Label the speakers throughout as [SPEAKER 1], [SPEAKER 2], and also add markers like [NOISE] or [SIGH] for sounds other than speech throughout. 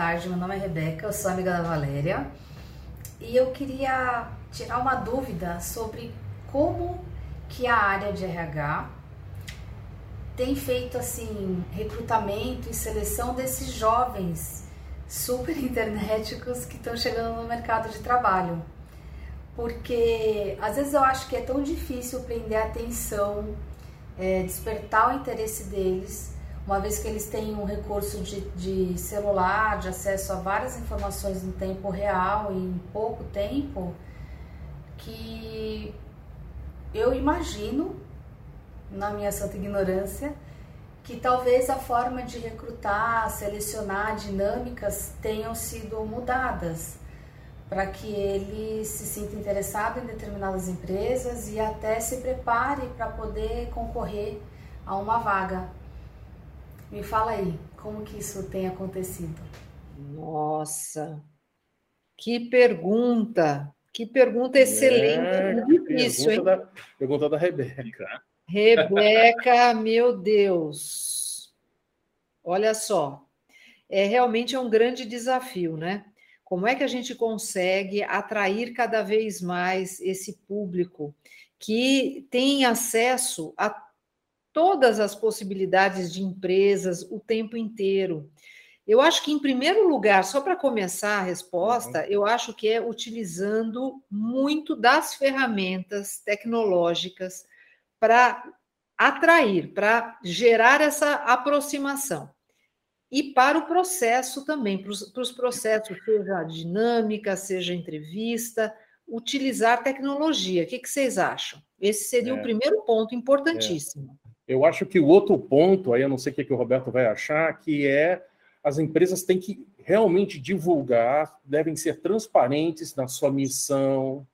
[SPEAKER 1] tarde, meu nome é Rebeca, eu sou amiga da Valéria e eu queria tirar uma dúvida sobre como que a área de RH tem feito assim recrutamento e seleção desses jovens super internéticos que estão chegando no mercado de trabalho. Porque às vezes eu acho que é tão difícil prender a atenção, é, despertar o interesse deles uma vez que eles têm um recurso de, de celular, de acesso a várias informações em tempo real e em pouco tempo, que eu imagino, na minha santa ignorância, que talvez a forma de recrutar, selecionar dinâmicas tenham sido mudadas para que ele se sinta interessado em determinadas empresas e até se prepare para poder concorrer a uma vaga. Me fala aí, como que isso tem acontecido?
[SPEAKER 2] Nossa, que pergunta! Que pergunta excelente, é, difícil,
[SPEAKER 3] pergunta hein? Da, pergunta da Rebeca.
[SPEAKER 2] Rebeca, meu Deus! Olha só, é realmente é um grande desafio, né? Como é que a gente consegue atrair cada vez mais esse público que tem acesso a todas as possibilidades de empresas o tempo inteiro. Eu acho que, em primeiro lugar, só para começar a resposta, uhum. eu acho que é utilizando muito das ferramentas tecnológicas para atrair, para gerar essa aproximação. E para o processo também, para os, para os processos, seja dinâmica, seja entrevista, utilizar tecnologia. O que, que vocês acham? Esse seria é. o primeiro ponto importantíssimo.
[SPEAKER 3] É. Eu acho que o outro ponto, aí eu não sei o que, que o Roberto vai achar, que é as empresas têm que realmente divulgar, devem ser transparentes na sua missão,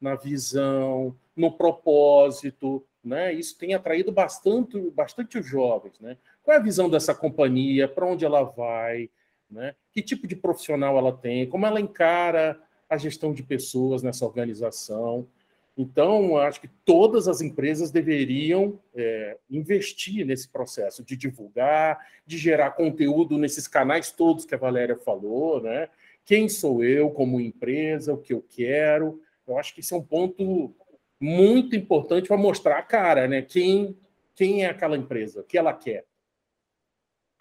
[SPEAKER 3] na visão, no propósito, né? Isso tem atraído bastante, bastante os jovens, né? Qual é a visão dessa companhia? Para onde ela vai? Né? Que tipo de profissional ela tem? Como ela encara a gestão de pessoas nessa organização? Então, acho que todas as empresas deveriam é, investir nesse processo de divulgar, de gerar conteúdo nesses canais todos que a Valéria falou, né? Quem sou eu como empresa, o que eu quero. Eu acho que isso é um ponto muito importante para mostrar a cara, né? Quem, quem é aquela empresa, o que ela quer.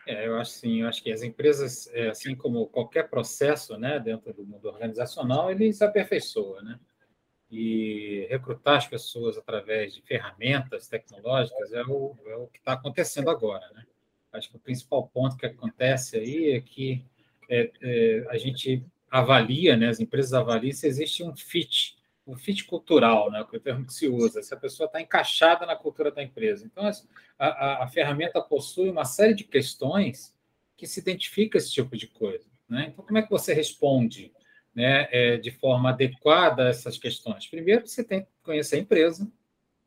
[SPEAKER 4] É, eu acho sim, eu acho que as empresas, é, assim como qualquer processo, né, dentro do mundo organizacional, ele se aperfeiçoa, né? E recrutar as pessoas através de ferramentas tecnológicas é o, é o que está acontecendo agora. Né? Acho que o principal ponto que acontece aí é que é, é, a gente avalia, né, as empresas avaliam se existe um fit, um fit cultural, né, que é o termo que se usa, se a pessoa está encaixada na cultura da empresa. Então, a, a, a, ferramenta possui uma série de questões que se identifica esse tipo de coisa. Né? Então, como é que você responde né, é, de forma adequada essas questões? Primeiro, você tem que conhecer a empresa,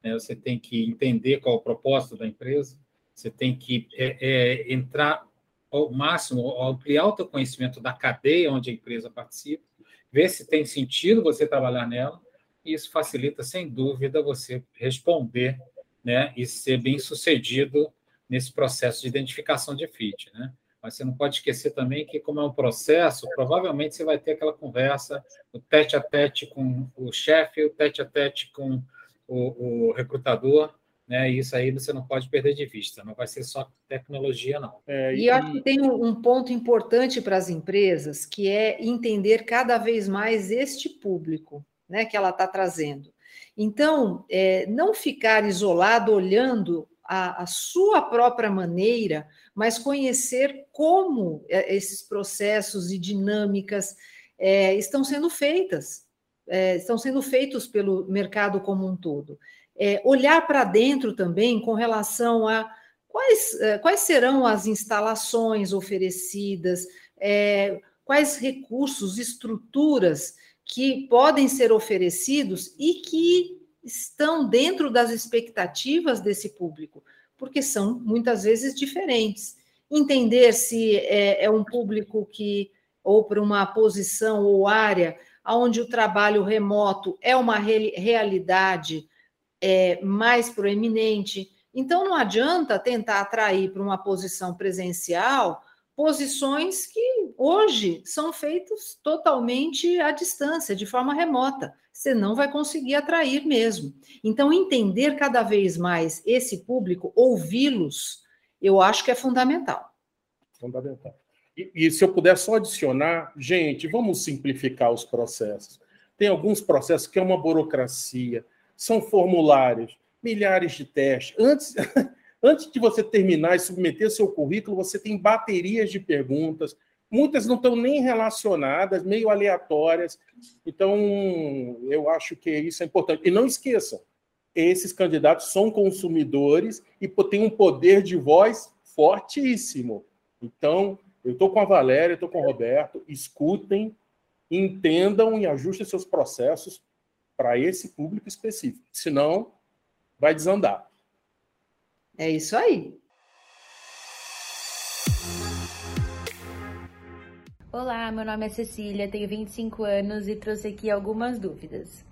[SPEAKER 4] né, você tem que entender qual é o propósito da empresa, você tem que é, é, entrar ao máximo, ampliar o teu conhecimento da cadeia onde a empresa participa, ver se tem sentido você trabalhar nela, e isso facilita, sem dúvida, você responder né, e ser bem sucedido nesse processo de identificação de fit. Né? Mas você não pode esquecer também que, como é um processo, provavelmente você vai ter aquela conversa, o tete a tete com o chefe, o tete a tete com o, o recrutador, né? E isso aí você não pode perder de vista, não vai ser só tecnologia, não.
[SPEAKER 2] É, e... e eu acho que tem um ponto importante para as empresas, que é entender cada vez mais este público né, que ela está trazendo. Então, é, não ficar isolado olhando a, a sua própria maneira, mas conhecer como é, esses processos e dinâmicas é, estão sendo feitas, é, estão sendo feitos pelo mercado como um todo. É, olhar para dentro também com relação a quais, é, quais serão as instalações oferecidas, é, quais recursos, estruturas que podem ser oferecidos e que estão dentro das expectativas desse público, porque são muitas vezes diferentes. Entender se é, é um público que, ou para uma posição ou área, onde o trabalho remoto é uma re realidade é, mais proeminente. Então, não adianta tentar atrair para uma posição presencial posições que hoje são feitas totalmente à distância, de forma remota. Você não vai conseguir atrair mesmo. Então, entender cada vez mais esse público, ouvi-los, eu acho que é fundamental.
[SPEAKER 3] Fundamental. E, e, se eu puder só adicionar, gente, vamos simplificar os processos. Tem alguns processos que é uma burocracia, são formulários, milhares de testes. Antes, [LAUGHS] Antes de você terminar e submeter seu currículo, você tem baterias de perguntas, muitas não estão nem relacionadas, meio aleatórias. Então, eu acho que isso é importante. E não esqueçam, esses candidatos são consumidores e têm um poder de voz fortíssimo. Então, eu estou com a Valéria, estou com o Roberto, escutem, entendam e ajustem seus processos para esse público específico. Senão, vai desandar.
[SPEAKER 2] É isso aí.
[SPEAKER 5] Olá, meu nome é Cecília, tenho 25 anos e trouxe aqui algumas dúvidas.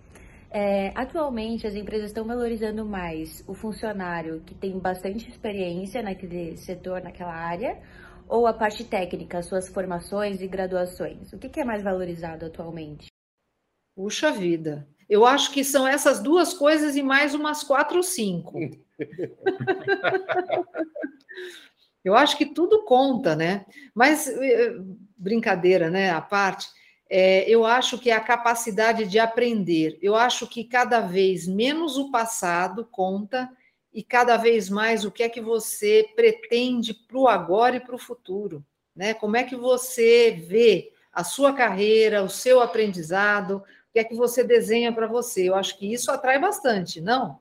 [SPEAKER 5] É, atualmente, as empresas estão valorizando mais o funcionário que tem bastante experiência naquele setor, naquela área, ou a parte técnica, suas formações e graduações? O que, que é mais valorizado atualmente?
[SPEAKER 2] Puxa vida, eu acho que são essas duas coisas e mais umas quatro ou cinco. [LAUGHS] Eu acho que tudo conta, né? Mas eh, brincadeira, né? A parte, é, eu acho que é a capacidade de aprender. Eu acho que cada vez menos o passado conta e cada vez mais o que é que você pretende para o agora e para o futuro, né? Como é que você vê a sua carreira, o seu aprendizado, que é que você desenha para você? Eu acho que isso atrai bastante, não?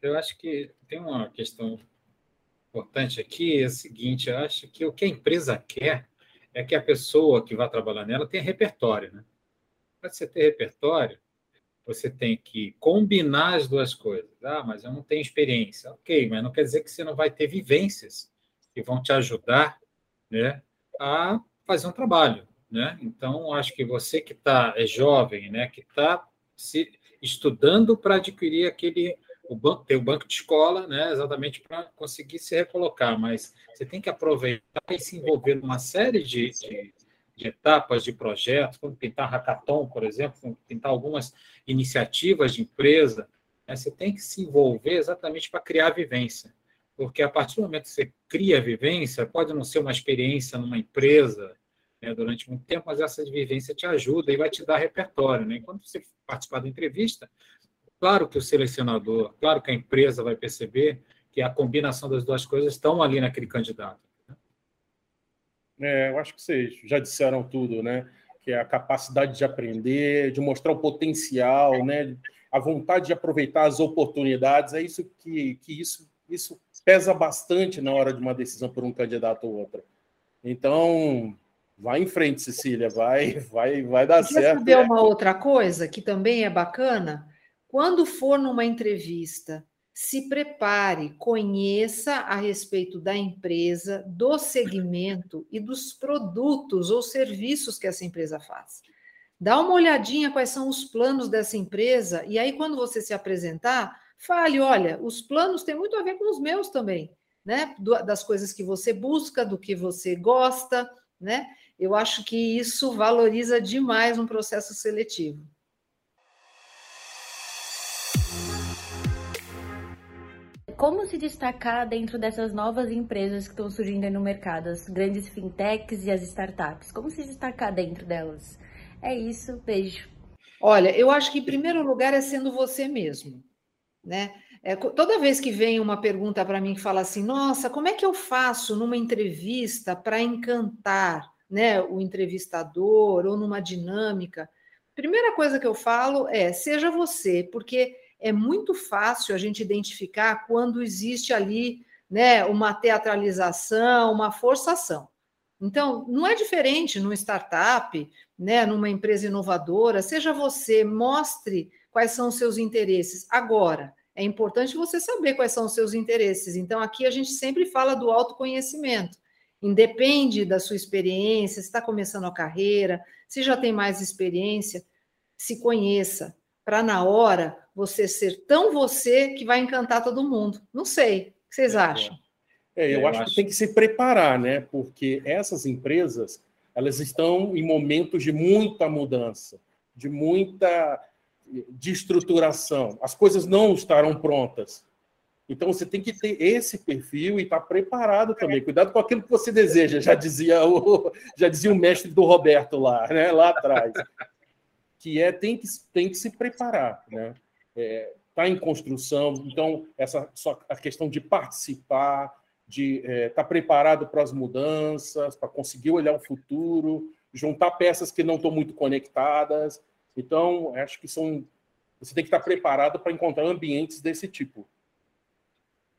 [SPEAKER 4] Eu acho que tem uma questão importante aqui, é o seguinte, eu acho que o que a empresa quer é que a pessoa que vai trabalhar nela tenha repertório, né? Para você ter repertório, você tem que combinar as duas coisas. Ah, mas eu não tenho experiência. Ok, mas não quer dizer que você não vai ter vivências que vão te ajudar né, a fazer um trabalho. Né? Então, acho que você que tá, é jovem, né, que está estudando para adquirir aquele o banco, tem o banco de escola, né, exatamente para conseguir se recolocar, mas você tem que aproveitar e se envolver numa série de, de, de etapas de projetos, como tentar hackathon, por exemplo, tentar algumas iniciativas de empresa, né, você tem que se envolver exatamente para criar vivência, porque a partir do momento que você cria vivência, pode não ser uma experiência numa empresa, né, durante muito tempo, mas essa vivência te ajuda e vai te dar repertório. Né? Enquanto você participar da entrevista, Claro que o selecionador, claro que a empresa vai perceber que a combinação das duas coisas estão ali naquele candidato.
[SPEAKER 3] É, eu acho que vocês já disseram tudo, né? Que é a capacidade de aprender, de mostrar o potencial, né? A vontade de aproveitar as oportunidades, é isso que, que isso, isso pesa bastante na hora de uma decisão por um candidato ou outro. Então, vai em frente, Cecília, vai, vai, vai dar Quer certo.
[SPEAKER 2] saber uma outra coisa que também é bacana? Quando for numa entrevista, se prepare, conheça a respeito da empresa, do segmento e dos produtos ou serviços que essa empresa faz. Dá uma olhadinha quais são os planos dessa empresa e aí quando você se apresentar, fale, olha, os planos têm muito a ver com os meus também, né? Das coisas que você busca, do que você gosta, né? Eu acho que isso valoriza demais um processo seletivo.
[SPEAKER 5] como se destacar dentro dessas novas empresas que estão surgindo no mercado, as grandes fintechs e as startups? Como se destacar dentro delas? É isso, beijo.
[SPEAKER 2] Olha, eu acho que em primeiro lugar é sendo você mesmo, né? É, toda vez que vem uma pergunta para mim que fala assim, nossa, como é que eu faço numa entrevista para encantar, né, o entrevistador ou numa dinâmica? Primeira coisa que eu falo é seja você, porque é muito fácil a gente identificar quando existe ali né, uma teatralização, uma forçação. Então, não é diferente numa startup, né, numa empresa inovadora, seja você, mostre quais são os seus interesses. Agora, é importante você saber quais são os seus interesses. Então, aqui a gente sempre fala do autoconhecimento. Independe da sua experiência, se está começando a carreira, se já tem mais experiência, se conheça, para na hora você ser tão você que vai encantar todo mundo. Não sei. O que vocês é, acham?
[SPEAKER 3] É, eu, eu acho, acho que tem que se preparar, né? Porque essas empresas elas estão em momentos de muita mudança, de muita destruturação. As coisas não estarão prontas. Então você tem que ter esse perfil e estar tá preparado também. Cuidado com aquilo que você deseja, já dizia o, já dizia o mestre do Roberto lá, né, lá atrás. Que é tem que, tem que se preparar, né? É, tá em construção, então essa só a questão de participar, de estar é, tá preparado para as mudanças, para conseguir olhar o futuro, juntar peças que não estão muito conectadas. Então, acho que são você tem que estar tá preparado para encontrar ambientes desse tipo.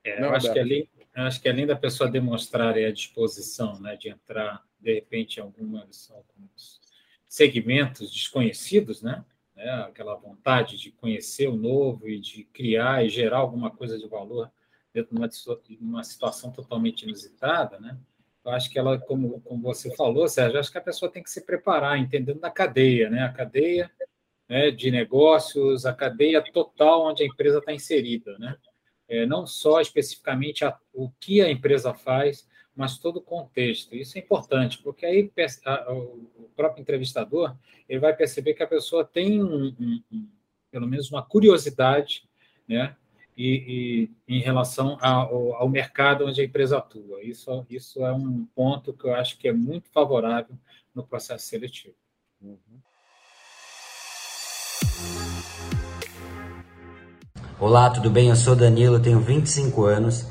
[SPEAKER 4] É, eu, acho que além, acho que além da pessoa demonstrar a disposição né, de entrar, de repente, em algumas, alguns segmentos desconhecidos, né, né, aquela vontade de conhecer o novo e de criar e gerar alguma coisa de valor dentro de uma, de uma situação totalmente inusitada, né? Eu acho que ela, como, como você falou, Sérgio, acho que a pessoa tem que se preparar, entendendo da cadeia, né? A cadeia né, de negócios, a cadeia total onde a empresa está inserida, né? É, não só especificamente a, o que a empresa faz, mas todo o contexto. Isso é importante, porque aí a, o próprio entrevistador ele vai perceber que a pessoa tem, um, um, um, pelo menos, uma curiosidade né, e, e em relação ao, ao, mercado onde a empresa atua. Isso, isso é um ponto que eu acho que é muito favorável no processo seletivo. Uhum.
[SPEAKER 6] Olá, tudo bem? Eu sou Danilo, tenho 25 anos.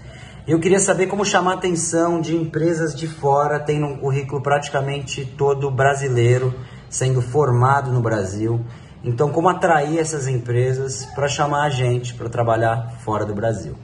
[SPEAKER 6] Eu queria saber como chamar a atenção de empresas de fora, tendo um currículo praticamente todo brasileiro, sendo formado no Brasil. Então, como atrair essas empresas para chamar a gente para trabalhar fora do Brasil?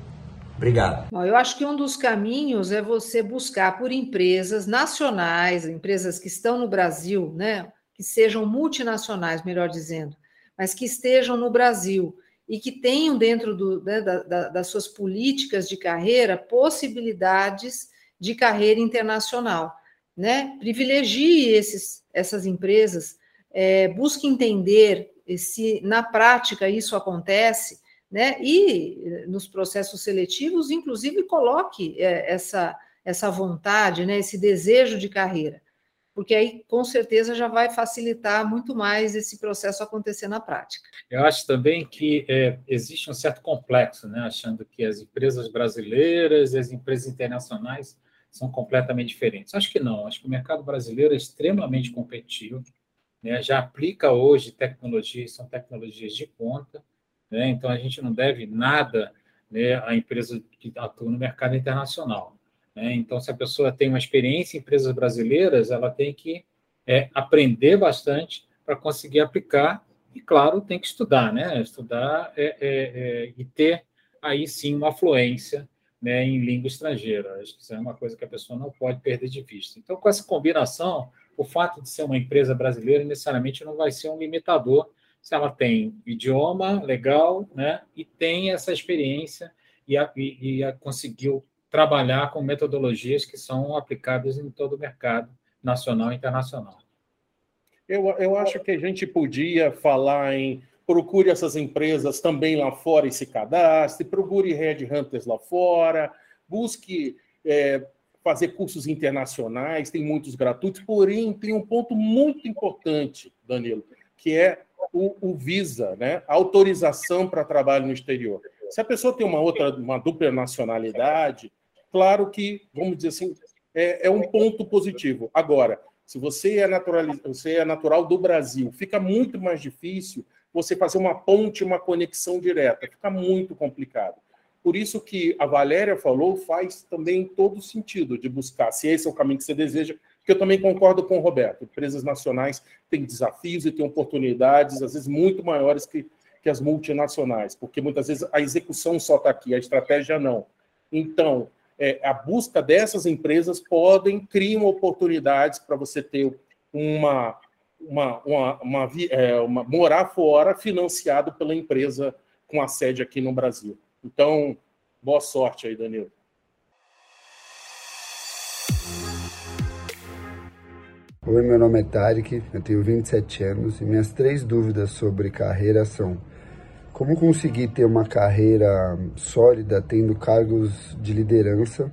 [SPEAKER 6] Obrigado.
[SPEAKER 2] Bom, eu acho que um dos caminhos é você buscar por empresas nacionais, empresas que estão no Brasil, né, que sejam multinacionais, melhor dizendo, mas que estejam no Brasil e que tenham dentro do, né, da, da, das suas políticas de carreira possibilidades de carreira internacional. Né? Privilegie esses, essas empresas, é, busque entender se na prática isso acontece, né? e nos processos seletivos, inclusive, coloque é, essa, essa vontade, né? esse desejo de carreira porque aí com certeza já vai facilitar muito mais esse processo acontecer na prática.
[SPEAKER 4] Eu acho também que é, existe um certo complexo, né, achando que as empresas brasileiras e as empresas internacionais são completamente diferentes. Acho que não, acho que o mercado brasileiro é extremamente competitivo, né, já aplica hoje tecnologias, são tecnologias de ponta, né, então a gente não deve nada né, empresa que atua no mercado internacional. Né? Então, se a pessoa tem uma experiência em empresas brasileiras, ela tem que é, aprender bastante para conseguir aplicar e, claro, tem que estudar, né? Estudar é, é, é, e ter aí sim uma fluência né, em língua estrangeira. Acho que isso é uma coisa que a pessoa não pode perder de vista. Então, com essa combinação, o fato de ser uma empresa brasileira necessariamente não vai ser um limitador se ela tem idioma legal né, e tem essa experiência e, a, e, e a conseguiu trabalhar com metodologias que são aplicadas em todo o mercado nacional e internacional.
[SPEAKER 3] Eu, eu acho que a gente podia falar em procure essas empresas também lá fora e se cadastre, procure headhunters lá fora, busque é, fazer cursos internacionais, tem muitos gratuitos, porém tem um ponto muito importante, Danilo, que é o, o Visa, né? autorização para trabalho no exterior. Se a pessoa tem uma outra, uma dupla nacionalidade, claro que, vamos dizer assim, é, é um ponto positivo. Agora, se você é, você é natural do Brasil, fica muito mais difícil você fazer uma ponte, uma conexão direta, fica muito complicado. Por isso que a Valéria falou faz também todo sentido de buscar, se esse é o caminho que você deseja, que eu também concordo com o Roberto. Empresas nacionais têm desafios e têm oportunidades, às vezes, muito maiores que, que as multinacionais, porque muitas vezes a execução só está aqui, a estratégia não. Então, é, a busca dessas empresas podem criar oportunidades para você ter uma, uma, uma, uma, é, uma, morar fora financiado pela empresa com a sede aqui no Brasil. Então, boa sorte aí, Danilo.
[SPEAKER 7] Oi, meu nome é Tarek, eu tenho 27 anos e minhas três dúvidas sobre carreira são como conseguir ter uma carreira sólida tendo cargos de liderança?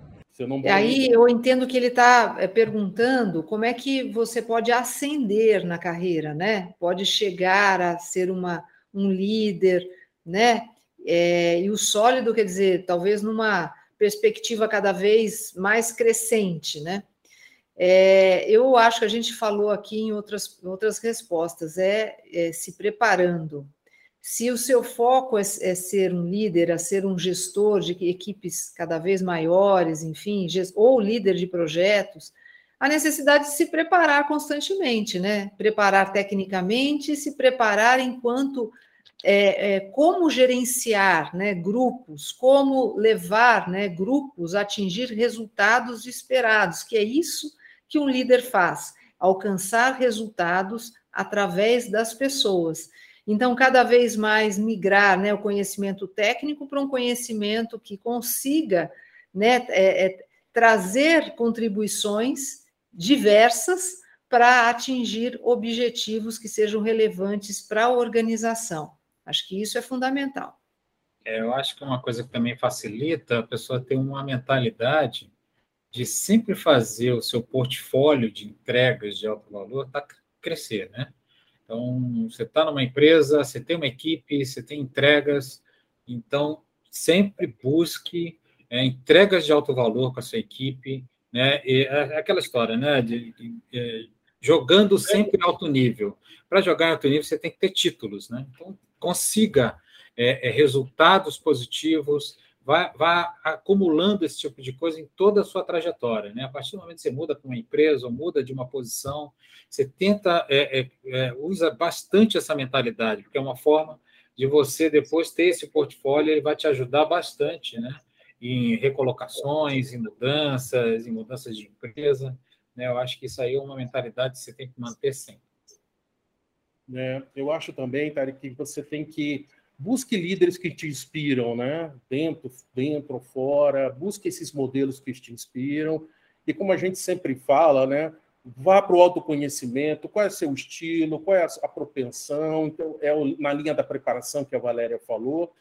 [SPEAKER 2] e aí eu entendo que ele está é, perguntando como é que você pode ascender na carreira, né? Pode chegar a ser uma, um líder, né? É, e o sólido, quer dizer, talvez numa perspectiva cada vez mais crescente, né? É, eu acho que a gente falou aqui em outras, outras respostas, é, é se preparando. Se o seu foco é, é, ser um líder, a ser um gestor de equipes cada vez maiores, enfim, ou líder de projetos, a necessidade de se preparar constantemente, né? Preparar tecnicamente, se preparar enquanto é, é, como gerenciar né, grupos, como levar né, grupos a atingir resultados esperados, que é isso que um líder faz, alcançar resultados através das pessoas. Então, cada vez mais migrar né, o conhecimento técnico para um conhecimento que consiga né, é, é, trazer contribuições diversas para atingir objetivos que sejam relevantes para a organização. Acho que isso é fundamental.
[SPEAKER 4] É, eu acho que uma coisa que também facilita a pessoa ter uma mentalidade de sempre fazer o seu portfólio de entregas de alto valor tá crescer, né? Então, você está numa empresa, você tem uma equipe, você tem entregas, então sempre busque é, entregas de alto valor com a sua equipe, né? E é aquela história, né? De, de, de, é, jogando sempre em alto nível. Para jogar alto nível, você tem que ter títulos, né? Então, consiga é, é, resultados positivos, vá, vá, acumulando esse tipo de coisa em toda a sua trajetória. Né? A partir do momento que você muda para uma empresa ou muda de uma posição, você tenta, é, é, é, usa bastante essa mentalidade, porque é uma forma de você depois ter esse portfólio, ele vai te ajudar bastante, né? Em recolocações, em mudanças, em mudanças de empresa. Né? Eu acho que isso aí é uma mentalidade que você tem que manter sempre.
[SPEAKER 3] É, eu acho também, Tarek, que você tem que busque líderes que te inspiram, né? Dentro, dentro fora, busque esses modelos que te inspiram. E como a gente sempre fala, né? Vá para o autoconhecimento, qual é o seu estilo, qual é a propensão, então é na linha da preparação que a Valéria falou.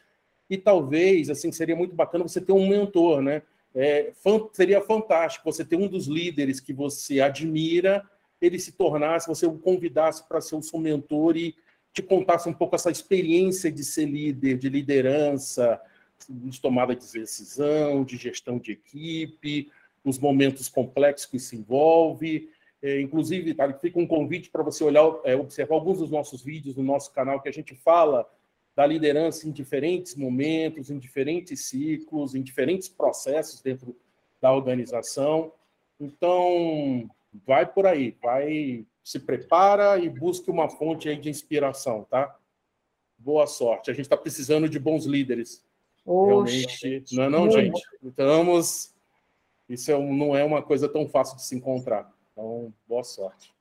[SPEAKER 3] E talvez, assim, seria muito bacana você ter um mentor, né? É, seria fantástico você ter um dos líderes que você admira ele se tornasse, você o convidasse para ser o seu mentor e te contasse um pouco essa experiência de ser líder, de liderança, de tomada de decisão, de gestão de equipe, os momentos complexos que se envolve. É, inclusive, tá, fica um convite para você olhar, é, observar alguns dos nossos vídeos no nosso canal que a gente fala da liderança em diferentes momentos, em diferentes ciclos, em diferentes processos dentro da organização. Então, vai por aí, vai, se prepara e busque uma fonte aí de inspiração, tá? Boa sorte. A gente está precisando de bons líderes. Realmente, não é não, gente? Estamos. Isso é um, não é uma coisa tão fácil de se encontrar. Então, boa sorte.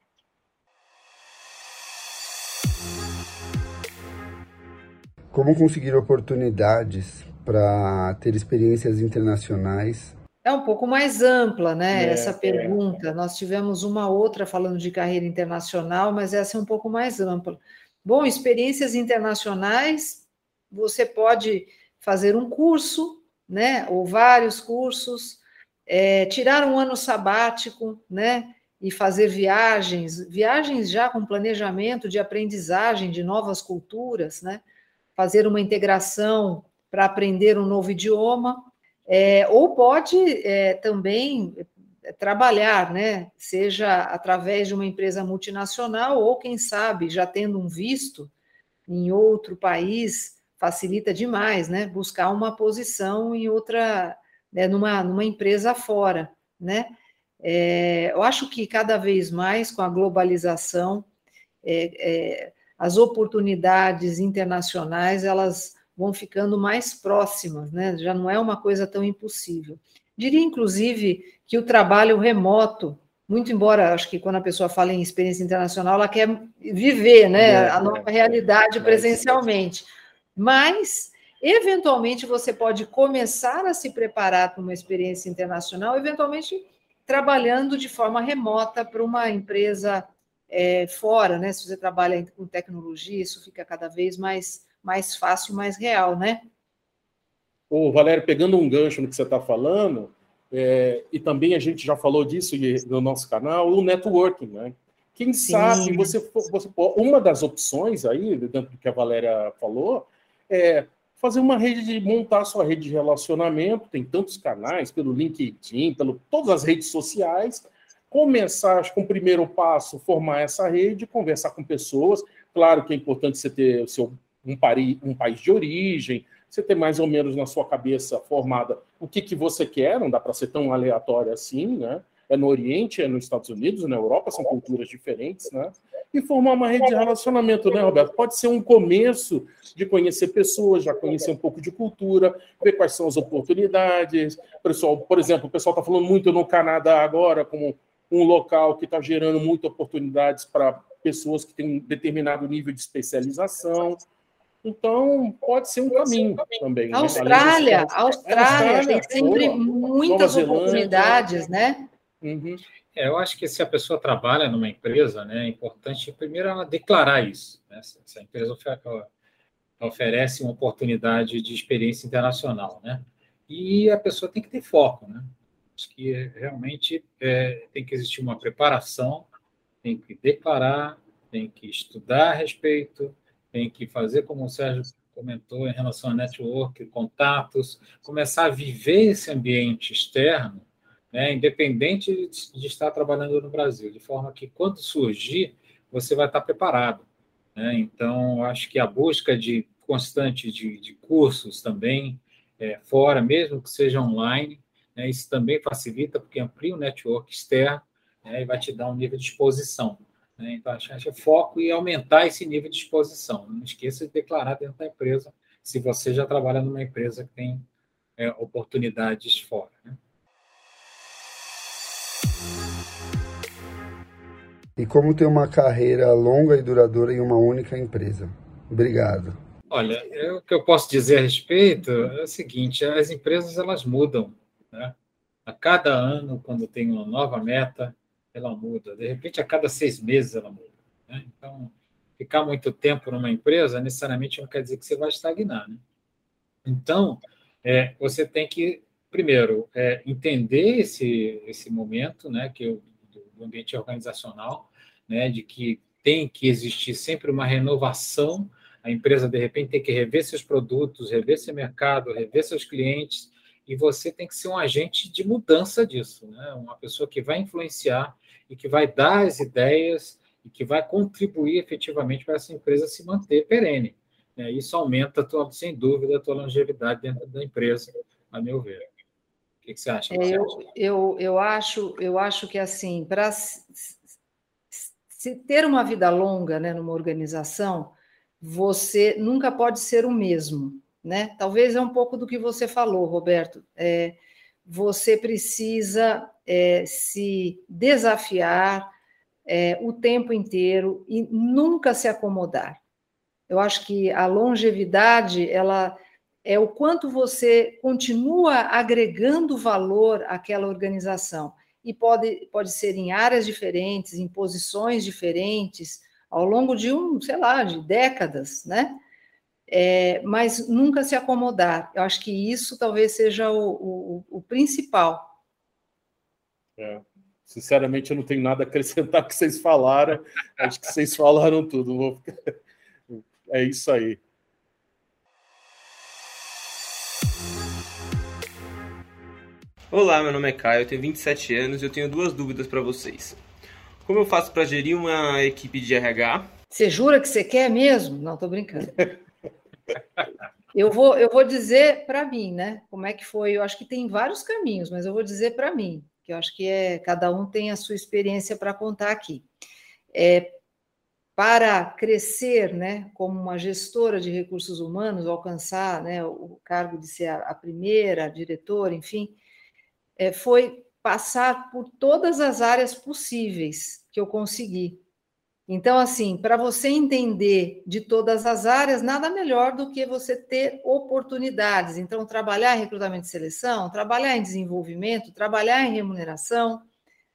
[SPEAKER 7] Como conseguir oportunidades para ter experiências internacionais
[SPEAKER 2] é um pouco mais ampla, né? É, essa é. pergunta. É. Nós tivemos uma outra falando de carreira internacional, mas essa é um pouco mais ampla. Bom, experiências internacionais, você pode fazer um curso, né? Ou vários cursos, é, tirar um ano sabático, né? E fazer viagens, viagens já com planejamento de aprendizagem de novas culturas, né? Fazer uma integração para aprender um novo idioma é, ou pode é, também é, trabalhar, né? Seja através de uma empresa multinacional ou, quem sabe, já tendo um visto em outro país, facilita demais, né? Buscar uma posição em outra, né, numa, numa empresa fora, né? É, eu acho que cada vez mais com a globalização, é, é, as oportunidades internacionais elas vão ficando mais próximas, né? Já não é uma coisa tão impossível. Diria, inclusive, que o trabalho remoto, muito embora acho que quando a pessoa fala em experiência internacional, ela quer viver, né, é, a nova é, realidade é, presencialmente. Mas eventualmente você pode começar a se preparar para uma experiência internacional, eventualmente trabalhando de forma remota para uma empresa é, fora, né? Se você trabalha com tecnologia, isso fica cada vez mais mais fácil, mais real, né?
[SPEAKER 3] Ô, Valério, pegando um gancho no que você está falando, é, e também a gente já falou disso no nosso canal, o networking, né? Quem Sim. sabe você, você uma das opções aí dentro do que a Valéria falou é fazer uma rede de montar sua rede de relacionamento, tem tantos canais pelo LinkedIn, pelo todas as redes sociais, começar acho, com o primeiro passo, formar essa rede, conversar com pessoas. Claro que é importante você ter o seu um, pari, um país de origem, você ter mais ou menos na sua cabeça formada o que, que você quer, não dá para ser tão aleatório assim, né? É no Oriente, é nos Estados Unidos, na Europa, são culturas diferentes, né? E formar uma rede de relacionamento, né, Roberto? Pode ser um começo de conhecer pessoas, já conhecer um pouco de cultura, ver quais são as oportunidades. Pessoal, por exemplo, o pessoal está falando muito no Canadá agora como um local que está gerando muitas oportunidades para pessoas que têm um determinado nível de especialização. Então, pode ser um caminho também.
[SPEAKER 2] Né? Austrália, né? Austrália, Austrália, tem sempre boa, muitas oportunidades, né?
[SPEAKER 4] Uhum. É, eu acho que se a pessoa trabalha numa empresa, né, é importante primeiro ela declarar isso. Né? Se a empresa oferece uma oportunidade de experiência internacional, né? E a pessoa tem que ter foco, né? Acho que realmente é, tem que existir uma preparação, tem que declarar, tem que estudar a respeito, tem que fazer como o Sérgio comentou em relação a network, contatos, começar a viver esse ambiente externo, né, independente de estar trabalhando no Brasil, de forma que quando surgir, você vai estar preparado. Né? Então, acho que a busca de constante de, de cursos também, é, fora, mesmo que seja online, né, isso também facilita, porque amplia o network externo né, e vai te dar um nível de exposição. Né? Então, acho que é foco e aumentar esse nível de exposição. Não esqueça de declarar dentro da empresa, se você já trabalha numa empresa que tem é, oportunidades fora. Né?
[SPEAKER 7] E como ter uma carreira longa e duradoura em uma única empresa? Obrigado.
[SPEAKER 4] Olha, é, o que eu posso dizer a respeito é o seguinte: as empresas elas mudam. Né? A cada ano, quando tem uma nova meta, ela muda. De repente, a cada seis meses ela muda. Né? Então, ficar muito tempo numa empresa necessariamente não quer dizer que você vai estagnar. Né? Então, é, você tem que, primeiro, é, entender esse, esse momento né, que eu, do ambiente organizacional, né, de que tem que existir sempre uma renovação. A empresa, de repente, tem que rever seus produtos, rever seu mercado, rever seus clientes, e você tem que ser um agente de mudança disso, né? uma pessoa que vai influenciar e que vai dar as ideias e que vai contribuir efetivamente para essa empresa se manter perene. Né? Isso aumenta, tua, sem dúvida, a tua longevidade dentro da empresa, a meu ver. O que, que você acha?
[SPEAKER 2] Eu, eu, eu, acho, eu acho que, assim, para se ter uma vida longa né, numa organização, você nunca pode ser o mesmo né? Talvez é um pouco do que você falou, Roberto. É, você precisa é, se desafiar é, o tempo inteiro e nunca se acomodar. Eu acho que a longevidade ela é o quanto você continua agregando valor àquela organização. E pode, pode ser em áreas diferentes, em posições diferentes, ao longo de um, sei lá, de décadas, né? É, mas nunca se acomodar. Eu acho que isso talvez seja o, o, o principal.
[SPEAKER 3] É. Sinceramente, eu não tenho nada a acrescentar que vocês falaram. Acho que vocês falaram tudo. É isso aí.
[SPEAKER 8] Olá, meu nome é Caio, eu tenho 27 anos e eu tenho duas dúvidas para vocês. Como eu faço para gerir uma equipe de RH?
[SPEAKER 2] Você jura que você quer mesmo? Não, estou brincando. [LAUGHS] Eu vou, eu vou dizer para mim, né? Como é que foi? Eu acho que tem vários caminhos, mas eu vou dizer para mim, que eu acho que é cada um tem a sua experiência para contar aqui. É, para crescer, né, como uma gestora de recursos humanos, alcançar, né, o cargo de ser a, primeira diretora, enfim, é, foi passar por todas as áreas possíveis que eu consegui. Então, assim, para você entender de todas as áreas, nada melhor do que você ter oportunidades. Então, trabalhar em recrutamento e seleção, trabalhar em desenvolvimento, trabalhar em remuneração,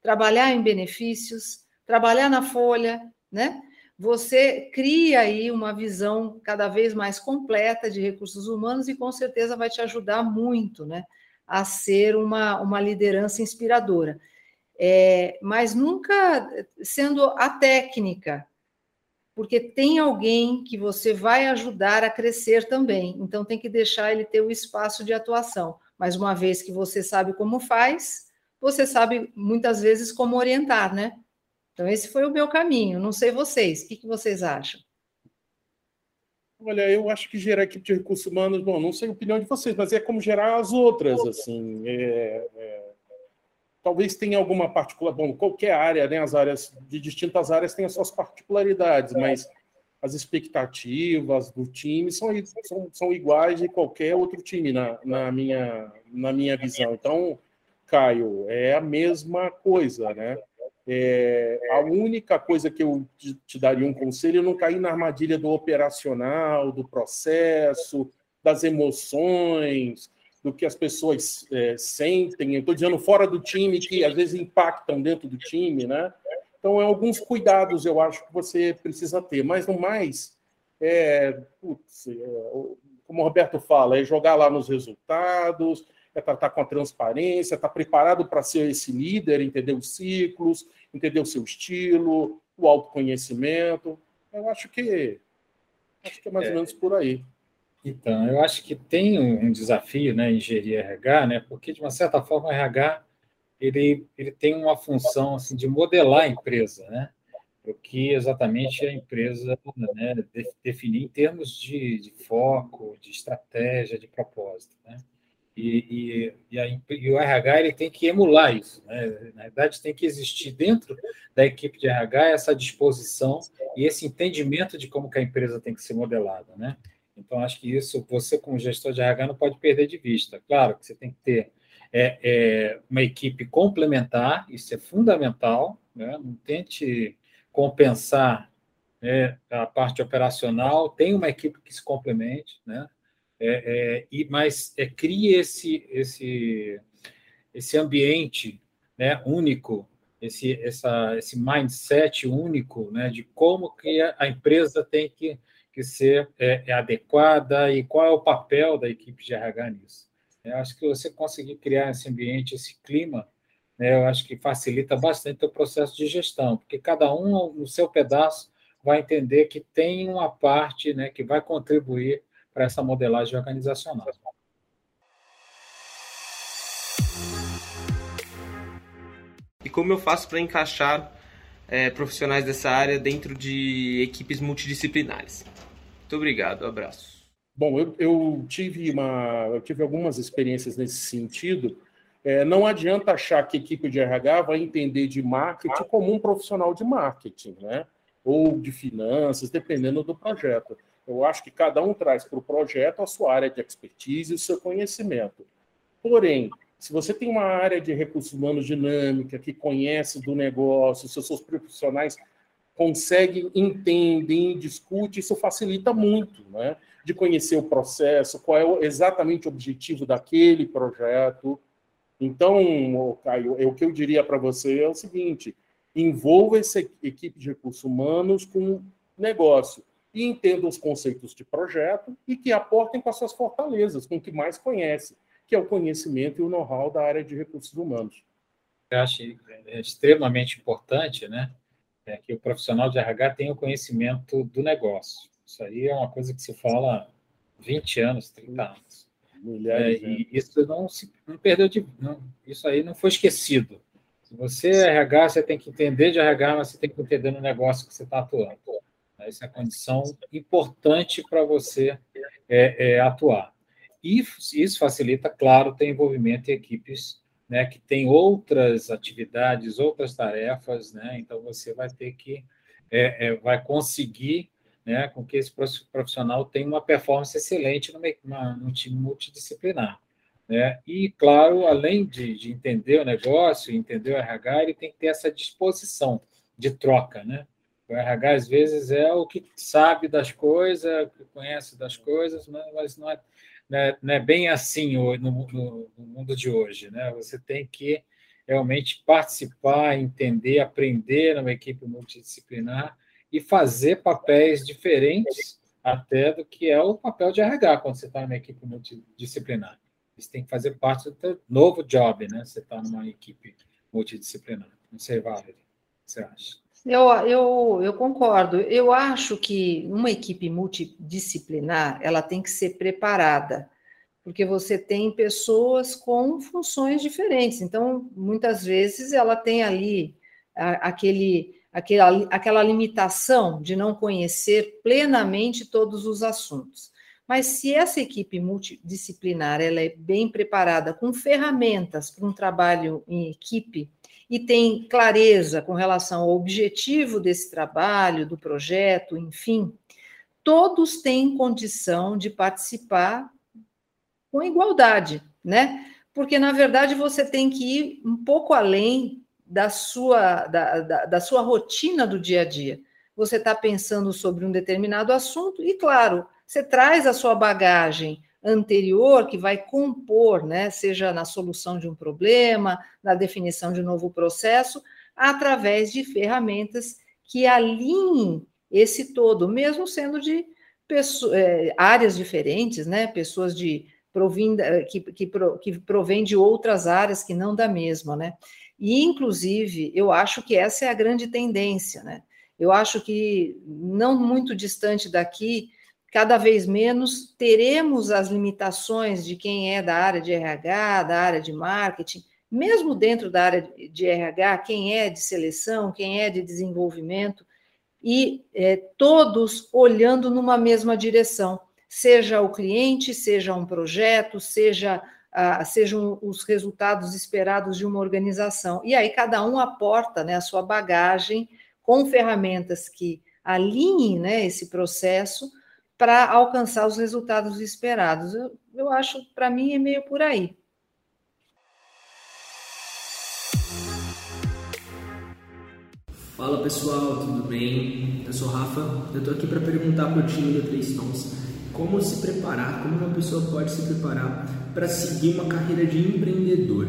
[SPEAKER 2] trabalhar em benefícios, trabalhar na folha, né? Você cria aí uma visão cada vez mais completa de recursos humanos e com certeza vai te ajudar muito, né? a ser uma, uma liderança inspiradora. É, mas nunca sendo a técnica, porque tem alguém que você vai ajudar a crescer também. Então tem que deixar ele ter o espaço de atuação. Mas uma vez que você sabe como faz, você sabe muitas vezes como orientar, né? Então esse foi o meu caminho. Não sei vocês, o que, que vocês acham?
[SPEAKER 3] Olha, eu acho que gerar equipe de recursos humanos, bom, não sei a opinião de vocês, mas é como gerar as outras, assim. É, é, talvez tenha alguma particular, bom, qualquer área, né, as áreas de distintas áreas têm as suas particularidades, mas as expectativas do time são, são, são iguais de qualquer outro time na, na, minha, na minha visão. Então, Caio, é a mesma coisa, né? É, a única coisa que eu te, te daria um conselho é não cair na armadilha do operacional, do processo, das emoções, do que as pessoas é, sentem. Eu estou dizendo fora do time, que às vezes impactam dentro do time, né? Então, é alguns cuidados eu acho que você precisa ter, mas no mais, é, putz, é, como o Roberto fala, é jogar lá nos resultados, é tratar com a transparência, estar tá preparado para ser esse líder, entender os ciclos, entender o seu estilo, o autoconhecimento. Eu acho que acho que é mais é. ou menos por aí.
[SPEAKER 4] Então, eu acho que tem um desafio né, em gerir RH, né, porque, de uma certa forma, o RH ele, ele tem uma função assim, de modelar a empresa, né? o que exatamente a empresa né, definir em termos de, de, foco, de estratégia, de propósito. Né? E, e, e, a, e, o RH ele tem que emular isso. Né? Na verdade, tem que existir dentro da equipe de RH essa disposição e esse entendimento de como que a empresa tem que ser modelada. Né? Então, acho que isso você, como gestor de RH, não pode perder de vista. Claro que você tem que ter é, é uma equipe complementar, isso é fundamental. Né? Não tente compensar né, a parte operacional, tem uma equipe que se complemente, né? É, é, e, mas é, crie esse, esse, esse ambiente né, único, esse, essa, esse mindset único né, de como que a empresa tem que, que ser é, é adequada e qual é o papel da equipe de RH nisso. Eu acho que você conseguir criar esse ambiente, esse clima, né, eu acho que facilita bastante o processo de gestão, porque cada um, no seu pedaço, vai entender que tem uma parte né, que vai contribuir para essa modelagem organizacional.
[SPEAKER 8] E como eu faço para encaixar é, profissionais dessa área dentro de equipes multidisciplinares? Muito obrigado, um abraço.
[SPEAKER 3] Bom, eu, eu, tive uma, eu tive algumas experiências nesse sentido. É, não adianta achar que a equipe de RH vai entender de marketing como um profissional de marketing, né? Ou de finanças, dependendo do projeto. Eu acho que cada um traz para o projeto a sua área de expertise e o seu conhecimento. Porém, se você tem uma área de recursos humanos dinâmica, que conhece do negócio, se os seus profissionais conseguem, entendem, discutem, isso facilita muito, né? De conhecer o processo, qual é exatamente o objetivo daquele projeto. Então, Caio, o que eu diria para você é o seguinte: envolva essa equipe de recursos humanos com negócio e entendam os conceitos de projeto e que aportem com as suas fortalezas, com o que mais conhece, que é o conhecimento e o know-how da área de recursos humanos.
[SPEAKER 4] Eu acho é extremamente importante né, é que o profissional de RH tenha o conhecimento do negócio. Isso aí é uma coisa que se fala há 20 anos, 30 anos. É, e isso não se não perdeu de. Não, isso aí não foi esquecido. Se você é RH, você tem que entender de RH, mas você tem que entender no negócio que você está atuando. Essa é a condição importante para você é, é, atuar. E isso facilita, claro, ter envolvimento em equipes né, que têm outras atividades, outras tarefas, né? Então você vai ter que é, é vai conseguir né, com que esse profissional tenha uma performance excelente numa, num time multidisciplinar. Né? E, claro, além de, de entender o negócio, entender o RH, ele tem que ter essa disposição de troca, né? O RH, às vezes, é o que sabe das coisas, que conhece das coisas, mas não é, não é, não é bem assim no, no, no, mundo de hoje. Né? Você tem que realmente participar, entender, aprender numa equipe multidisciplinar e fazer papéis diferentes até do que é o papel de RH quando você está numa equipe multidisciplinar. Isso tem que fazer parte do novo job, né? Você está numa equipe multidisciplinar. Não sei, Valerie, você acha?
[SPEAKER 2] Eu, eu, eu concordo. Eu acho que uma equipe multidisciplinar ela tem que ser preparada, porque você tem pessoas com funções diferentes. Então, muitas vezes ela tem ali aquele, aquele, aquela limitação de não conhecer plenamente todos os assuntos. Mas se essa equipe multidisciplinar ela é bem preparada com ferramentas para um trabalho em equipe, e tem clareza com relação ao objetivo desse trabalho, do projeto, enfim, todos têm condição de participar com igualdade, né? Porque, na verdade, você tem que ir um pouco além da sua, da, da, da sua rotina do dia a dia. Você está pensando sobre um determinado assunto e, claro, você traz a sua bagagem anterior que vai compor, né, seja na solução de um problema, na definição de um novo processo, através de ferramentas que alinhem esse todo, mesmo sendo de pessoas, é, áreas diferentes, né, pessoas de provinda, que, que, que provém de outras áreas que não da mesma, né? E, inclusive, eu acho que essa é a grande tendência, né? Eu acho que não muito distante daqui, cada vez menos teremos as limitações de quem é da área de RH, da área de marketing, mesmo dentro da área de RH, quem é de seleção, quem é de desenvolvimento, e é, todos olhando numa mesma direção, seja o cliente, seja um projeto, seja ah, sejam os resultados esperados de uma organização. E aí cada um aporta né, a sua bagagem com ferramentas que alinhem né, esse processo para alcançar os resultados esperados. Eu, eu acho, para mim, é meio por aí.
[SPEAKER 9] Fala pessoal, tudo bem? Eu sou Rafa, eu estou aqui para perguntar para o time do Três Tons como se preparar, como uma pessoa pode se preparar para seguir uma carreira de empreendedor,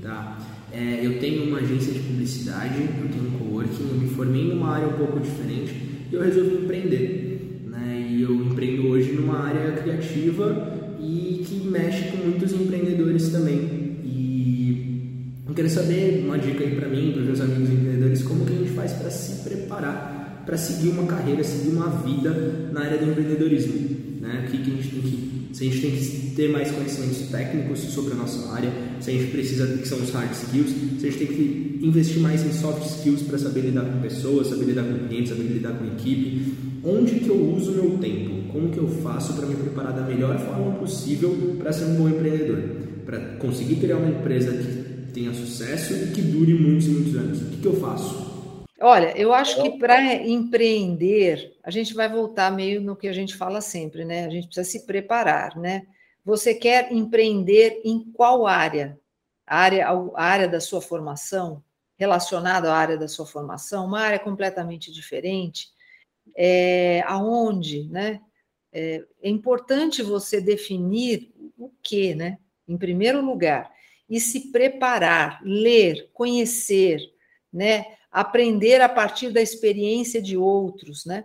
[SPEAKER 9] tá? É, eu tenho uma agência de publicidade, eu tenho um coworking, eu me formei numa área um pouco diferente e eu resolvi empreender empreendo hoje numa área criativa e que mexe com muitos empreendedores também. E eu quero saber uma dica aí para mim, para os meus amigos empreendedores, como que a gente faz para se preparar para seguir uma carreira, seguir uma vida na área do empreendedorismo, né? O que, que a gente tem que se a gente tem que ter mais conhecimentos técnicos sobre a nossa área, se a gente precisa, que são os hard skills, se a gente tem que investir mais em soft skills para saber lidar com pessoas, saber lidar com clientes, saber lidar com equipe, onde que eu uso meu tempo, como que eu faço para me preparar da melhor forma possível para ser um bom empreendedor, para conseguir criar uma empresa que tenha sucesso e que dure muitos e muitos anos. O que, que eu faço?
[SPEAKER 2] Olha, eu acho que para empreender, a gente vai voltar meio no que a gente fala sempre, né? A gente precisa se preparar, né? Você quer empreender em qual área? A área, a área da sua formação, relacionada à área da sua formação, uma área completamente diferente é, aonde, né? É, é importante você definir o que, né? Em primeiro lugar, e se preparar, ler, conhecer, né? Aprender a partir da experiência de outros, né?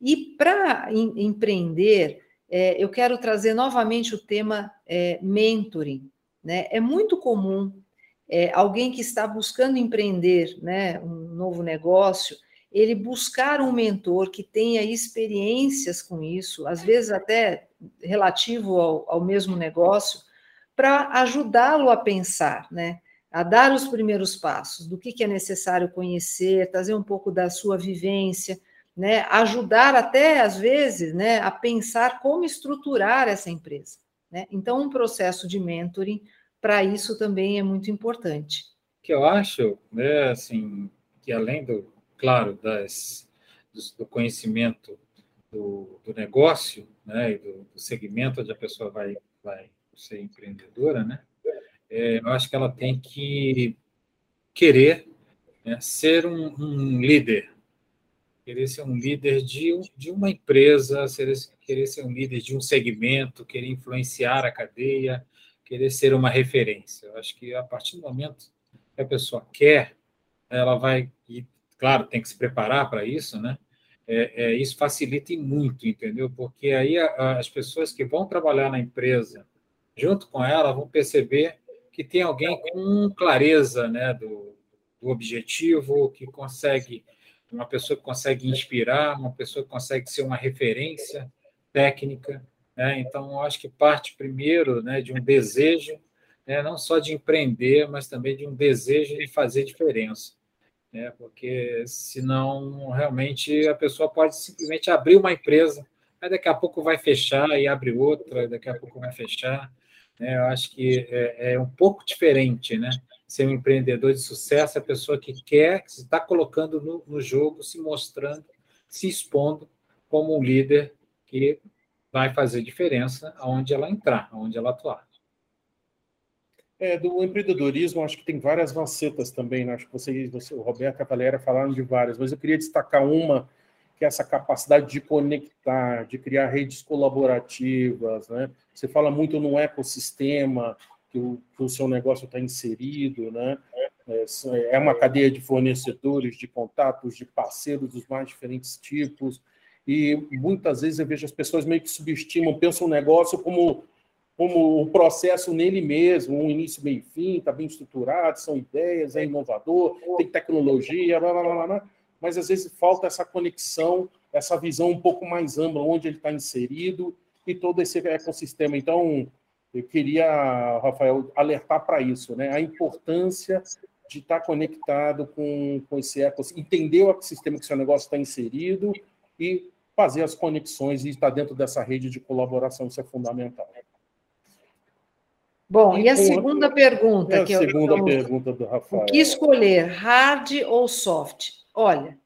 [SPEAKER 2] E para em, empreender, é, eu quero trazer novamente o tema é, mentoring. Né? É muito comum é, alguém que está buscando empreender né, um novo negócio ele buscar um mentor que tenha experiências com isso, às vezes até relativo ao, ao mesmo negócio, para ajudá-lo a pensar, né? A dar os primeiros passos, do que, que é necessário conhecer, trazer um pouco da sua vivência, né? ajudar até, às vezes, né, a pensar como estruturar essa empresa. Né? Então, um processo de mentoring, para isso também é muito importante.
[SPEAKER 4] Que eu acho, né, assim, que além do, claro, das, do, do conhecimento do, do, negócio, né, e do, do, segmento onde a pessoa vai, vai ser empreendedora, né, é, eu acho que ela tem que querer né, ser um, um, líder, querer ser um líder de, de uma empresa, ser, querer ser um líder de um segmento, querer influenciar a cadeia, querer ser uma referência. Eu acho que a partir do momento que a pessoa quer, ela vai claro, tem que se preparar para isso, né? É, é, isso facilita muito, entendeu? Porque aí a, as pessoas que vão trabalhar na empresa junto com ela, vão perceber que tem alguém com clareza né, do, do objetivo, que consegue, uma pessoa que consegue inspirar, uma pessoa que consegue ser uma referência técnica. Né? Então, acho que parte primeiro né, de um desejo, né, não só de empreender, mas também de um desejo de fazer diferença. Né? Porque senão, realmente, a pessoa pode simplesmente abrir uma empresa, aí daqui a pouco vai fechar e abre outra, daqui a pouco vai fechar. Né? Eu acho que é, é um pouco diferente, né? Ser um empreendedor de sucesso, é a pessoa que quer, que está colocando no, no jogo, se mostrando, se expondo como um líder que vai fazer diferença aonde ela entrar, aonde ela atuar.
[SPEAKER 3] É, do empreendedorismo, acho que tem várias facetas também, né? Acho que vocês, você, o Roberto e a Valéria falaram de várias, mas eu queria destacar uma, que é essa capacidade de conectar, de criar redes colaborativas, né? Você fala muito no ecossistema que o, que o seu negócio está inserido, né? É, é uma cadeia de fornecedores, de contatos, de parceiros dos mais diferentes tipos, e muitas vezes eu vejo as pessoas meio que subestimam, pensam o negócio como como o processo nele mesmo, um início, meio fim, está bem estruturado, são ideias, é inovador, tem tecnologia, blá, blá, blá, blá, mas às vezes falta essa conexão, essa visão um pouco mais ampla, onde ele está inserido e todo esse ecossistema. Então, eu queria, Rafael, alertar para isso, né? a importância de estar tá conectado com, com esse ecossistema, entender o ecossistema que seu negócio está inserido e fazer as conexões e estar dentro dessa rede de colaboração, isso é fundamental.
[SPEAKER 2] Bom, e, e a segunda pergunta?
[SPEAKER 3] É a que segunda eu, pergunta do Rafael.
[SPEAKER 2] O que escolher, hard ou soft? Olha,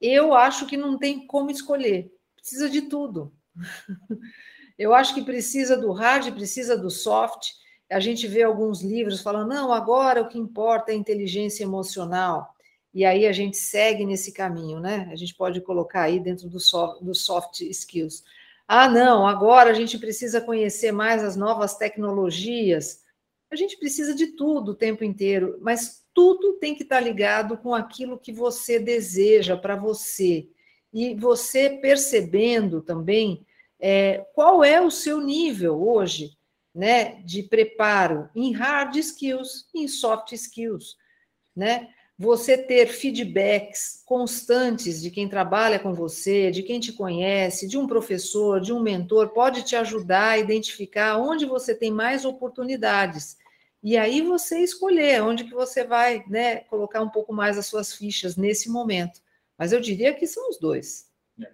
[SPEAKER 2] eu acho que não tem como escolher. Precisa de tudo. [LAUGHS] Eu acho que precisa do hard, precisa do soft. A gente vê alguns livros falando, não, agora o que importa é a inteligência emocional. E aí a gente segue nesse caminho, né? A gente pode colocar aí dentro do soft, do soft skills. Ah, não, agora a gente precisa conhecer mais as novas tecnologias. A gente precisa de tudo o tempo inteiro, mas tudo tem que estar ligado com aquilo que você deseja para você. E você percebendo também é, qual é o seu nível hoje né, de preparo em hard skills, em soft skills. Né? você ter feedbacks constantes de quem trabalha com você, de quem te conhece, de um professor, de um mentor, pode te ajudar a identificar onde você tem mais oportunidades. E aí você escolher onde que você vai né, colocar um pouco mais as suas fichas nesse momento. Mas eu diria que são os dois.
[SPEAKER 4] É,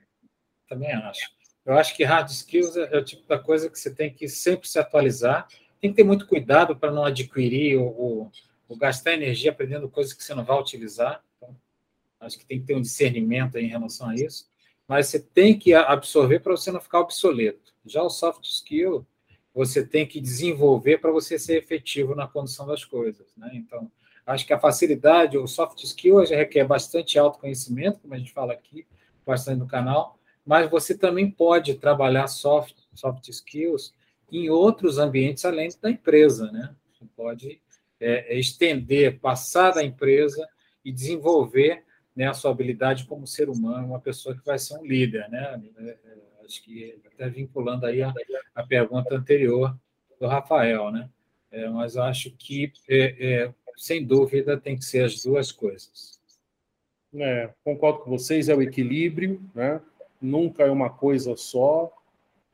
[SPEAKER 4] também acho. Eu acho que hard skills é, é o tipo da coisa que você tem que sempre se atualizar. Tem que ter muito cuidado para não adquirir o, o ou gastar energia aprendendo coisas que você não vai utilizar. Então, acho que tem que ter um discernimento em relação a isso. Mas você tem que absorver para você não ficar obsoleto. Já o soft skill, você tem que desenvolver para você ser efetivo na condução das coisas. Né? Então, acho que a facilidade, o soft skill já requer bastante autoconhecimento, como a gente fala aqui, bastante no canal, mas você também pode trabalhar soft, soft skills em outros ambientes além da empresa, né? Você pode é, é, estender, passar da empresa e desenvolver né, a sua habilidade como ser humano, uma pessoa que vai ser um líder, né? É, é, acho que até vinculando aí a, a pergunta anterior do Rafael, né? É, mas acho que, é, sem dúvida, tem que ser as duas coisas.
[SPEAKER 3] É, concordo com vocês, é o equilíbrio, né? Nunca é uma coisa só.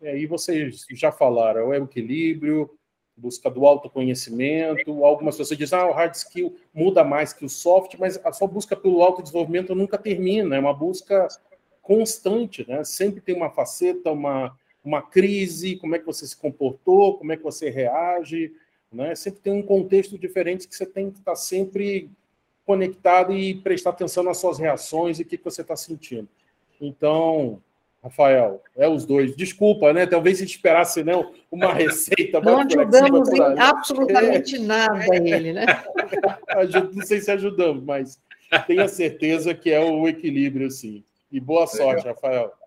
[SPEAKER 3] E vocês já falaram, é o equilíbrio, busca do autoconhecimento. Algumas pessoas dizem, ah, o hard skill muda mais que o soft, mas a sua busca pelo autodesenvolvimento nunca termina, é uma busca constante, né? Sempre tem uma faceta, uma, uma crise, como é que você se comportou, como é que você reage, né? Sempre tem um contexto diferente que você tem que estar sempre conectado e prestar atenção nas suas reações e o que, que você está sentindo. Então, Rafael, é os dois. Desculpa, né? Talvez se esperasse não, né, uma [LAUGHS] receita.
[SPEAKER 2] Não ajudamos em absolutamente é. nada ele, né? [LAUGHS]
[SPEAKER 3] não sei se ajudamos, mas tenha certeza que é o equilíbrio, sim. E boa sorte, Legal. Rafael.